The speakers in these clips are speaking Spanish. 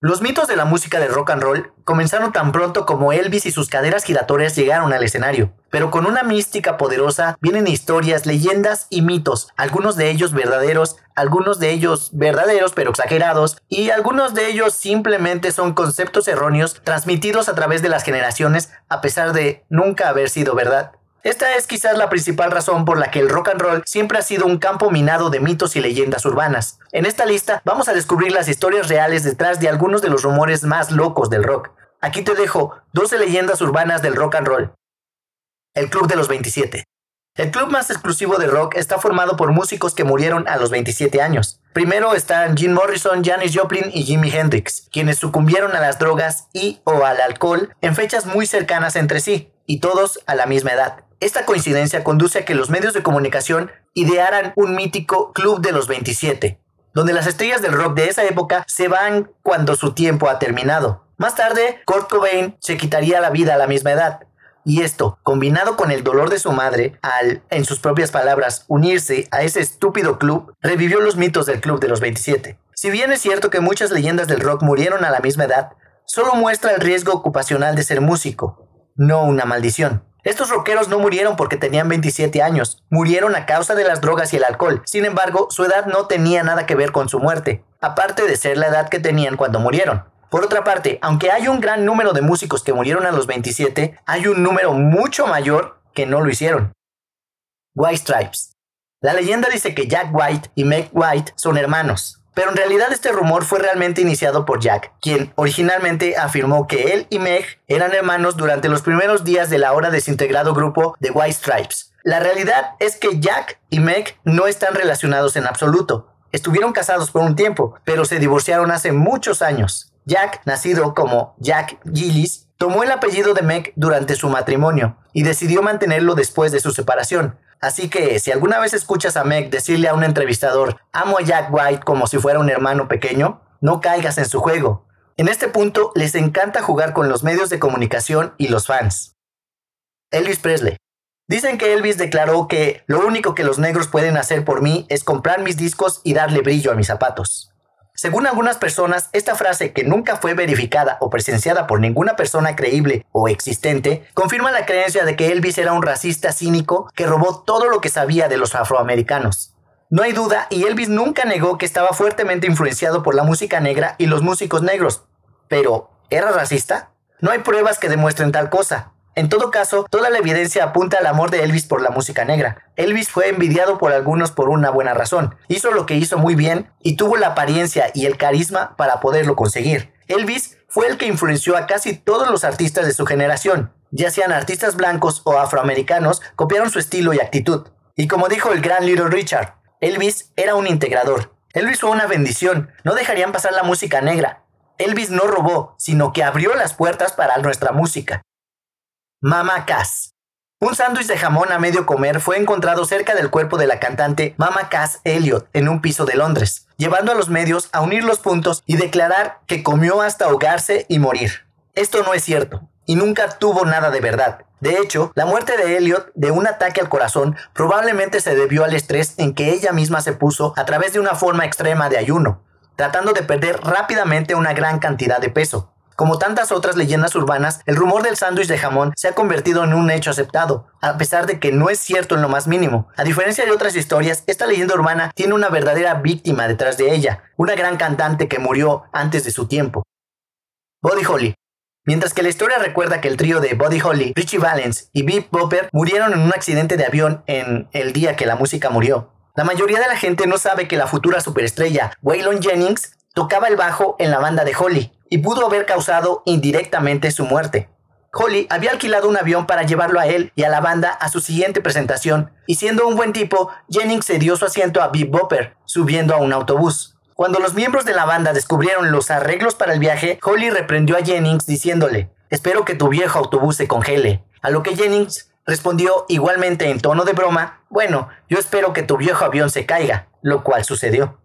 Los mitos de la música de rock and roll comenzaron tan pronto como Elvis y sus caderas giratorias llegaron al escenario, pero con una mística poderosa vienen historias, leyendas y mitos, algunos de ellos verdaderos, algunos de ellos verdaderos pero exagerados, y algunos de ellos simplemente son conceptos erróneos transmitidos a través de las generaciones a pesar de nunca haber sido verdad. Esta es quizás la principal razón por la que el rock and roll siempre ha sido un campo minado de mitos y leyendas urbanas. En esta lista vamos a descubrir las historias reales detrás de algunos de los rumores más locos del rock. Aquí te dejo 12 leyendas urbanas del rock and roll. El Club de los 27. El club más exclusivo de rock está formado por músicos que murieron a los 27 años. Primero están Jim Morrison, Janis Joplin y Jimi Hendrix, quienes sucumbieron a las drogas y o al alcohol en fechas muy cercanas entre sí, y todos a la misma edad. Esta coincidencia conduce a que los medios de comunicación idearan un mítico Club de los 27, donde las estrellas del rock de esa época se van cuando su tiempo ha terminado. Más tarde, Kurt Cobain se quitaría la vida a la misma edad. Y esto, combinado con el dolor de su madre, al, en sus propias palabras, unirse a ese estúpido club, revivió los mitos del Club de los 27. Si bien es cierto que muchas leyendas del rock murieron a la misma edad, solo muestra el riesgo ocupacional de ser músico, no una maldición. Estos rockeros no murieron porque tenían 27 años, murieron a causa de las drogas y el alcohol. Sin embargo, su edad no tenía nada que ver con su muerte, aparte de ser la edad que tenían cuando murieron. Por otra parte, aunque hay un gran número de músicos que murieron a los 27, hay un número mucho mayor que no lo hicieron. White Stripes. La leyenda dice que Jack White y Meg White son hermanos. Pero en realidad este rumor fue realmente iniciado por Jack, quien originalmente afirmó que él y Meg eran hermanos durante los primeros días del ahora desintegrado grupo The White Stripes. La realidad es que Jack y Meg no están relacionados en absoluto. Estuvieron casados por un tiempo, pero se divorciaron hace muchos años. Jack, nacido como Jack Gillis, tomó el apellido de Meg durante su matrimonio y decidió mantenerlo después de su separación. Así que si alguna vez escuchas a Meg decirle a un entrevistador, amo a Jack White como si fuera un hermano pequeño, no caigas en su juego. En este punto les encanta jugar con los medios de comunicación y los fans. Elvis Presley. Dicen que Elvis declaró que lo único que los negros pueden hacer por mí es comprar mis discos y darle brillo a mis zapatos. Según algunas personas, esta frase, que nunca fue verificada o presenciada por ninguna persona creíble o existente, confirma la creencia de que Elvis era un racista cínico que robó todo lo que sabía de los afroamericanos. No hay duda, y Elvis nunca negó que estaba fuertemente influenciado por la música negra y los músicos negros. Pero, ¿era racista? No hay pruebas que demuestren tal cosa. En todo caso, toda la evidencia apunta al amor de Elvis por la música negra. Elvis fue envidiado por algunos por una buena razón. Hizo lo que hizo muy bien y tuvo la apariencia y el carisma para poderlo conseguir. Elvis fue el que influenció a casi todos los artistas de su generación. Ya sean artistas blancos o afroamericanos, copiaron su estilo y actitud. Y como dijo el gran Little Richard, Elvis era un integrador. Elvis fue una bendición. No dejarían pasar la música negra. Elvis no robó, sino que abrió las puertas para nuestra música. Mama Cass. Un sándwich de jamón a medio comer fue encontrado cerca del cuerpo de la cantante Mama Cass Elliot en un piso de Londres, llevando a los medios a unir los puntos y declarar que comió hasta ahogarse y morir. Esto no es cierto, y nunca tuvo nada de verdad. De hecho, la muerte de Elliot de un ataque al corazón probablemente se debió al estrés en que ella misma se puso a través de una forma extrema de ayuno, tratando de perder rápidamente una gran cantidad de peso. Como tantas otras leyendas urbanas, el rumor del sándwich de jamón se ha convertido en un hecho aceptado, a pesar de que no es cierto en lo más mínimo. A diferencia de otras historias, esta leyenda urbana tiene una verdadera víctima detrás de ella, una gran cantante que murió antes de su tiempo. Buddy Holly. Mientras que la historia recuerda que el trío de Buddy Holly, Richie Valens y Bip Bopper murieron en un accidente de avión en el día que la música murió. La mayoría de la gente no sabe que la futura superestrella Waylon Jennings tocaba el bajo en la banda de Holly, y pudo haber causado indirectamente su muerte. Holly había alquilado un avión para llevarlo a él y a la banda a su siguiente presentación, y siendo un buen tipo, Jennings cedió su asiento a Big Bopper, subiendo a un autobús. Cuando los miembros de la banda descubrieron los arreglos para el viaje, Holly reprendió a Jennings diciéndole, espero que tu viejo autobús se congele. A lo que Jennings respondió igualmente en tono de broma, bueno, yo espero que tu viejo avión se caiga, lo cual sucedió.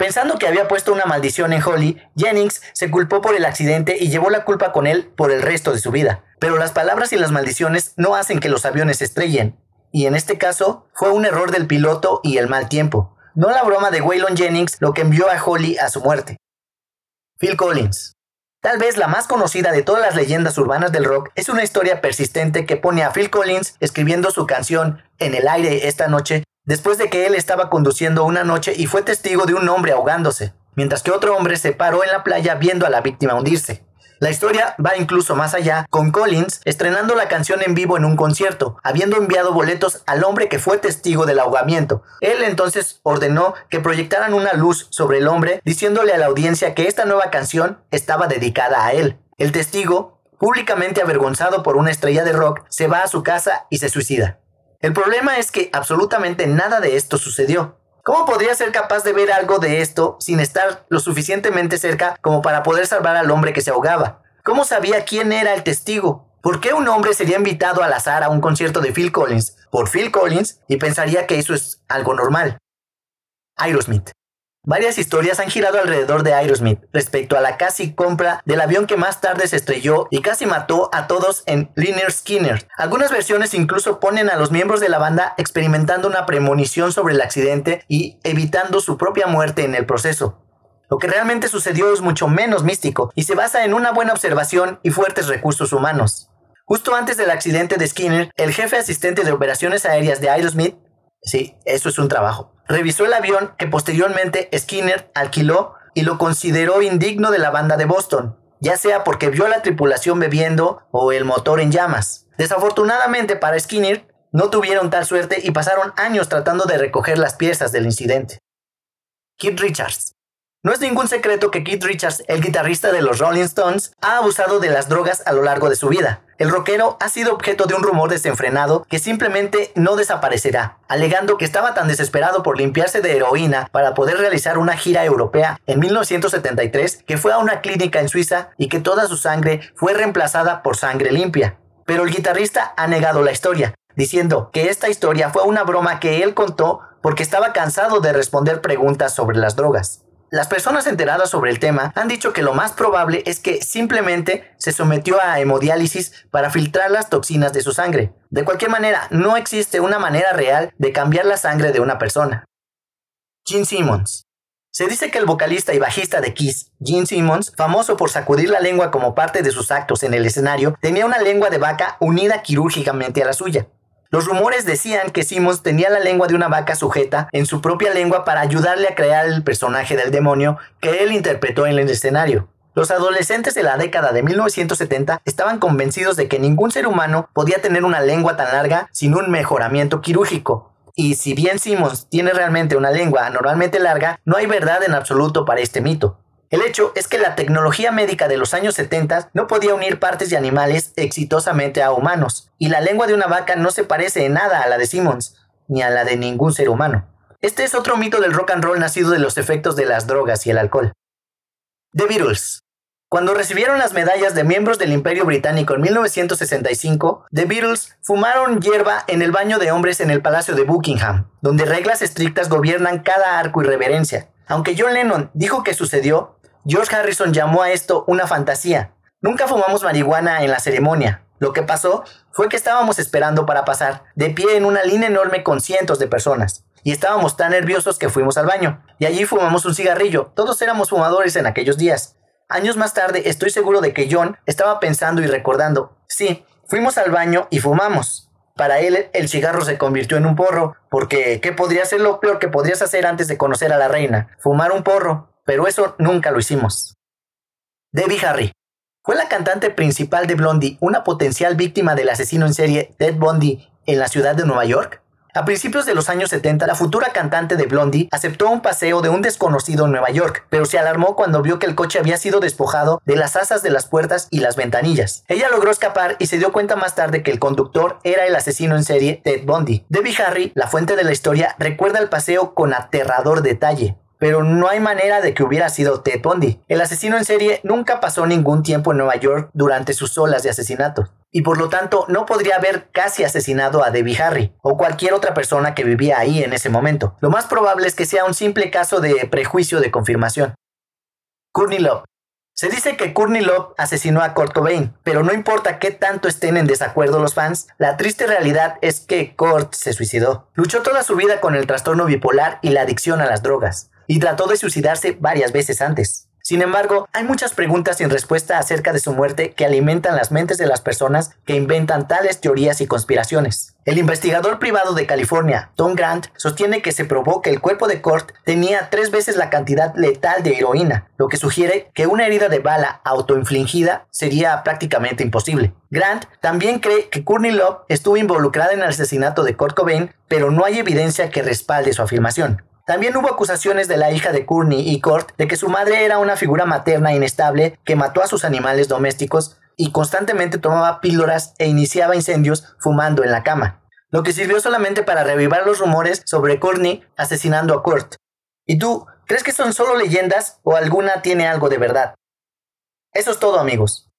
Pensando que había puesto una maldición en Holly, Jennings se culpó por el accidente y llevó la culpa con él por el resto de su vida. Pero las palabras y las maldiciones no hacen que los aviones estrellen. Y en este caso, fue un error del piloto y el mal tiempo, no la broma de Waylon Jennings lo que envió a Holly a su muerte. Phil Collins. Tal vez la más conocida de todas las leyendas urbanas del rock es una historia persistente que pone a Phil Collins escribiendo su canción En el aire esta noche después de que él estaba conduciendo una noche y fue testigo de un hombre ahogándose, mientras que otro hombre se paró en la playa viendo a la víctima hundirse. La historia va incluso más allá, con Collins estrenando la canción en vivo en un concierto, habiendo enviado boletos al hombre que fue testigo del ahogamiento. Él entonces ordenó que proyectaran una luz sobre el hombre, diciéndole a la audiencia que esta nueva canción estaba dedicada a él. El testigo, públicamente avergonzado por una estrella de rock, se va a su casa y se suicida. El problema es que absolutamente nada de esto sucedió. ¿Cómo podría ser capaz de ver algo de esto sin estar lo suficientemente cerca como para poder salvar al hombre que se ahogaba? ¿Cómo sabía quién era el testigo? ¿Por qué un hombre sería invitado al azar a un concierto de Phil Collins por Phil Collins y pensaría que eso es algo normal? Aerosmith. Varias historias han girado alrededor de Aerosmith respecto a la casi compra del avión que más tarde se estrelló y casi mató a todos en Liner Skinner. Algunas versiones incluso ponen a los miembros de la banda experimentando una premonición sobre el accidente y evitando su propia muerte en el proceso. Lo que realmente sucedió es mucho menos místico y se basa en una buena observación y fuertes recursos humanos. Justo antes del accidente de Skinner, el jefe asistente de operaciones aéreas de Aerosmith, sí, eso es un trabajo, revisó el avión que posteriormente Skinner alquiló y lo consideró indigno de la banda de Boston, ya sea porque vio a la tripulación bebiendo o el motor en llamas. Desafortunadamente para Skinner, no tuvieron tal suerte y pasaron años tratando de recoger las piezas del incidente. Keith Richards no es ningún secreto que Keith Richards, el guitarrista de los Rolling Stones, ha abusado de las drogas a lo largo de su vida. El rockero ha sido objeto de un rumor desenfrenado que simplemente no desaparecerá, alegando que estaba tan desesperado por limpiarse de heroína para poder realizar una gira europea en 1973 que fue a una clínica en Suiza y que toda su sangre fue reemplazada por sangre limpia. Pero el guitarrista ha negado la historia, diciendo que esta historia fue una broma que él contó porque estaba cansado de responder preguntas sobre las drogas. Las personas enteradas sobre el tema han dicho que lo más probable es que simplemente se sometió a hemodiálisis para filtrar las toxinas de su sangre. De cualquier manera, no existe una manera real de cambiar la sangre de una persona. Gene Simmons se dice que el vocalista y bajista de Kiss, Gene Simmons, famoso por sacudir la lengua como parte de sus actos en el escenario, tenía una lengua de vaca unida quirúrgicamente a la suya. Los rumores decían que Simmons tenía la lengua de una vaca sujeta en su propia lengua para ayudarle a crear el personaje del demonio que él interpretó en el escenario. Los adolescentes de la década de 1970 estaban convencidos de que ningún ser humano podía tener una lengua tan larga sin un mejoramiento quirúrgico. Y si bien Simmons tiene realmente una lengua normalmente larga, no hay verdad en absoluto para este mito. El hecho es que la tecnología médica de los años 70 no podía unir partes de animales exitosamente a humanos, y la lengua de una vaca no se parece en nada a la de Simmons, ni a la de ningún ser humano. Este es otro mito del rock and roll nacido de los efectos de las drogas y el alcohol. The Beatles. Cuando recibieron las medallas de miembros del Imperio Británico en 1965, The Beatles fumaron hierba en el baño de hombres en el Palacio de Buckingham, donde reglas estrictas gobiernan cada arco y reverencia. Aunque John Lennon dijo que sucedió, George Harrison llamó a esto una fantasía. Nunca fumamos marihuana en la ceremonia. Lo que pasó fue que estábamos esperando para pasar, de pie en una línea enorme con cientos de personas. Y estábamos tan nerviosos que fuimos al baño. Y allí fumamos un cigarrillo. Todos éramos fumadores en aquellos días. Años más tarde estoy seguro de que John estaba pensando y recordando. Sí, fuimos al baño y fumamos. Para él el cigarro se convirtió en un porro, porque ¿qué podría ser lo peor que podrías hacer antes de conocer a la reina? Fumar un porro pero eso nunca lo hicimos. Debbie Harry. ¿Fue la cantante principal de Blondie una potencial víctima del asesino en serie Ted Bundy en la ciudad de Nueva York? A principios de los años 70, la futura cantante de Blondie aceptó un paseo de un desconocido en Nueva York, pero se alarmó cuando vio que el coche había sido despojado de las asas de las puertas y las ventanillas. Ella logró escapar y se dio cuenta más tarde que el conductor era el asesino en serie Ted Bundy. Debbie Harry, la fuente de la historia, recuerda el paseo con aterrador detalle pero no hay manera de que hubiera sido Ted Bundy. El asesino en serie nunca pasó ningún tiempo en Nueva York durante sus olas de asesinatos, y por lo tanto no podría haber casi asesinado a Debbie Harry o cualquier otra persona que vivía ahí en ese momento. Lo más probable es que sea un simple caso de prejuicio de confirmación. Courtney Love. Se dice que Courtney Love asesinó a Kurt Cobain, pero no importa qué tanto estén en desacuerdo los fans, la triste realidad es que Kurt se suicidó. Luchó toda su vida con el trastorno bipolar y la adicción a las drogas y trató de suicidarse varias veces antes. Sin embargo, hay muchas preguntas sin respuesta acerca de su muerte que alimentan las mentes de las personas que inventan tales teorías y conspiraciones. El investigador privado de California, Tom Grant, sostiene que se probó que el cuerpo de Kurt tenía tres veces la cantidad letal de heroína, lo que sugiere que una herida de bala autoinfligida sería prácticamente imposible. Grant también cree que Courtney Love estuvo involucrada en el asesinato de Kurt Cobain, pero no hay evidencia que respalde su afirmación. También hubo acusaciones de la hija de Courtney y Kurt de que su madre era una figura materna inestable que mató a sus animales domésticos y constantemente tomaba píldoras e iniciaba incendios fumando en la cama, lo que sirvió solamente para revivar los rumores sobre Courtney asesinando a Kurt. ¿Y tú, crees que son solo leyendas o alguna tiene algo de verdad? Eso es todo amigos.